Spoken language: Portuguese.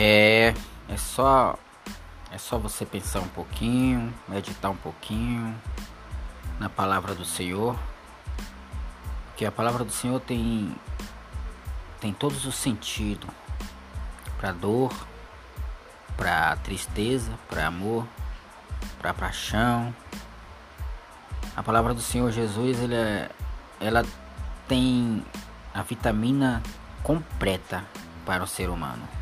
É, é só é só você pensar um pouquinho, meditar um pouquinho na palavra do Senhor. Porque a palavra do Senhor tem tem todos os sentidos para dor, para tristeza, para amor, para paixão. A palavra do Senhor Jesus, ele é, ela tem a vitamina completa para o ser humano.